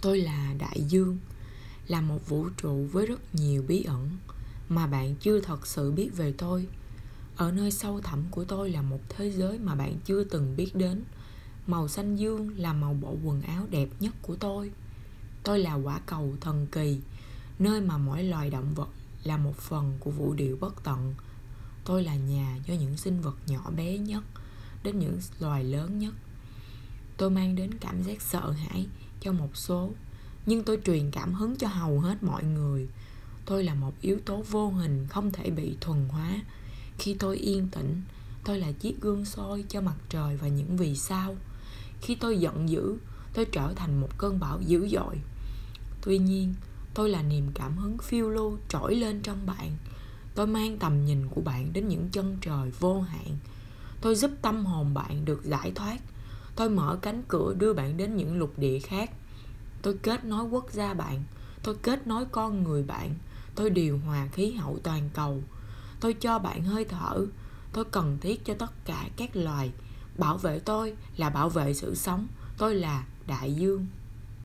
tôi là đại dương, là một vũ trụ với rất nhiều bí ẩn mà bạn chưa thật sự biết về tôi. Ở nơi sâu thẳm của tôi là một thế giới mà bạn chưa từng biết đến. Màu xanh dương là màu bộ quần áo đẹp nhất của tôi. Tôi là quả cầu thần kỳ, nơi mà mỗi loài động vật là một phần của vũ điệu bất tận. Tôi là nhà cho những sinh vật nhỏ bé nhất, đến những loài lớn nhất. Tôi mang đến cảm giác sợ hãi cho một số, nhưng tôi truyền cảm hứng cho hầu hết mọi người. Tôi là một yếu tố vô hình, không thể bị thuần hóa. Khi tôi yên tĩnh, tôi là chiếc gương soi cho mặt trời và những vì sao. Khi tôi giận dữ, tôi trở thành một cơn bão dữ dội. Tuy nhiên, tôi là niềm cảm hứng phiêu lưu trỗi lên trong bạn. Tôi mang tầm nhìn của bạn đến những chân trời vô hạn. Tôi giúp tâm hồn bạn được giải thoát tôi mở cánh cửa đưa bạn đến những lục địa khác. Tôi kết nối quốc gia bạn. Tôi kết nối con người bạn. Tôi điều hòa khí hậu toàn cầu. Tôi cho bạn hơi thở. Tôi cần thiết cho tất cả các loài. Bảo vệ tôi là bảo vệ sự sống. Tôi là đại dương.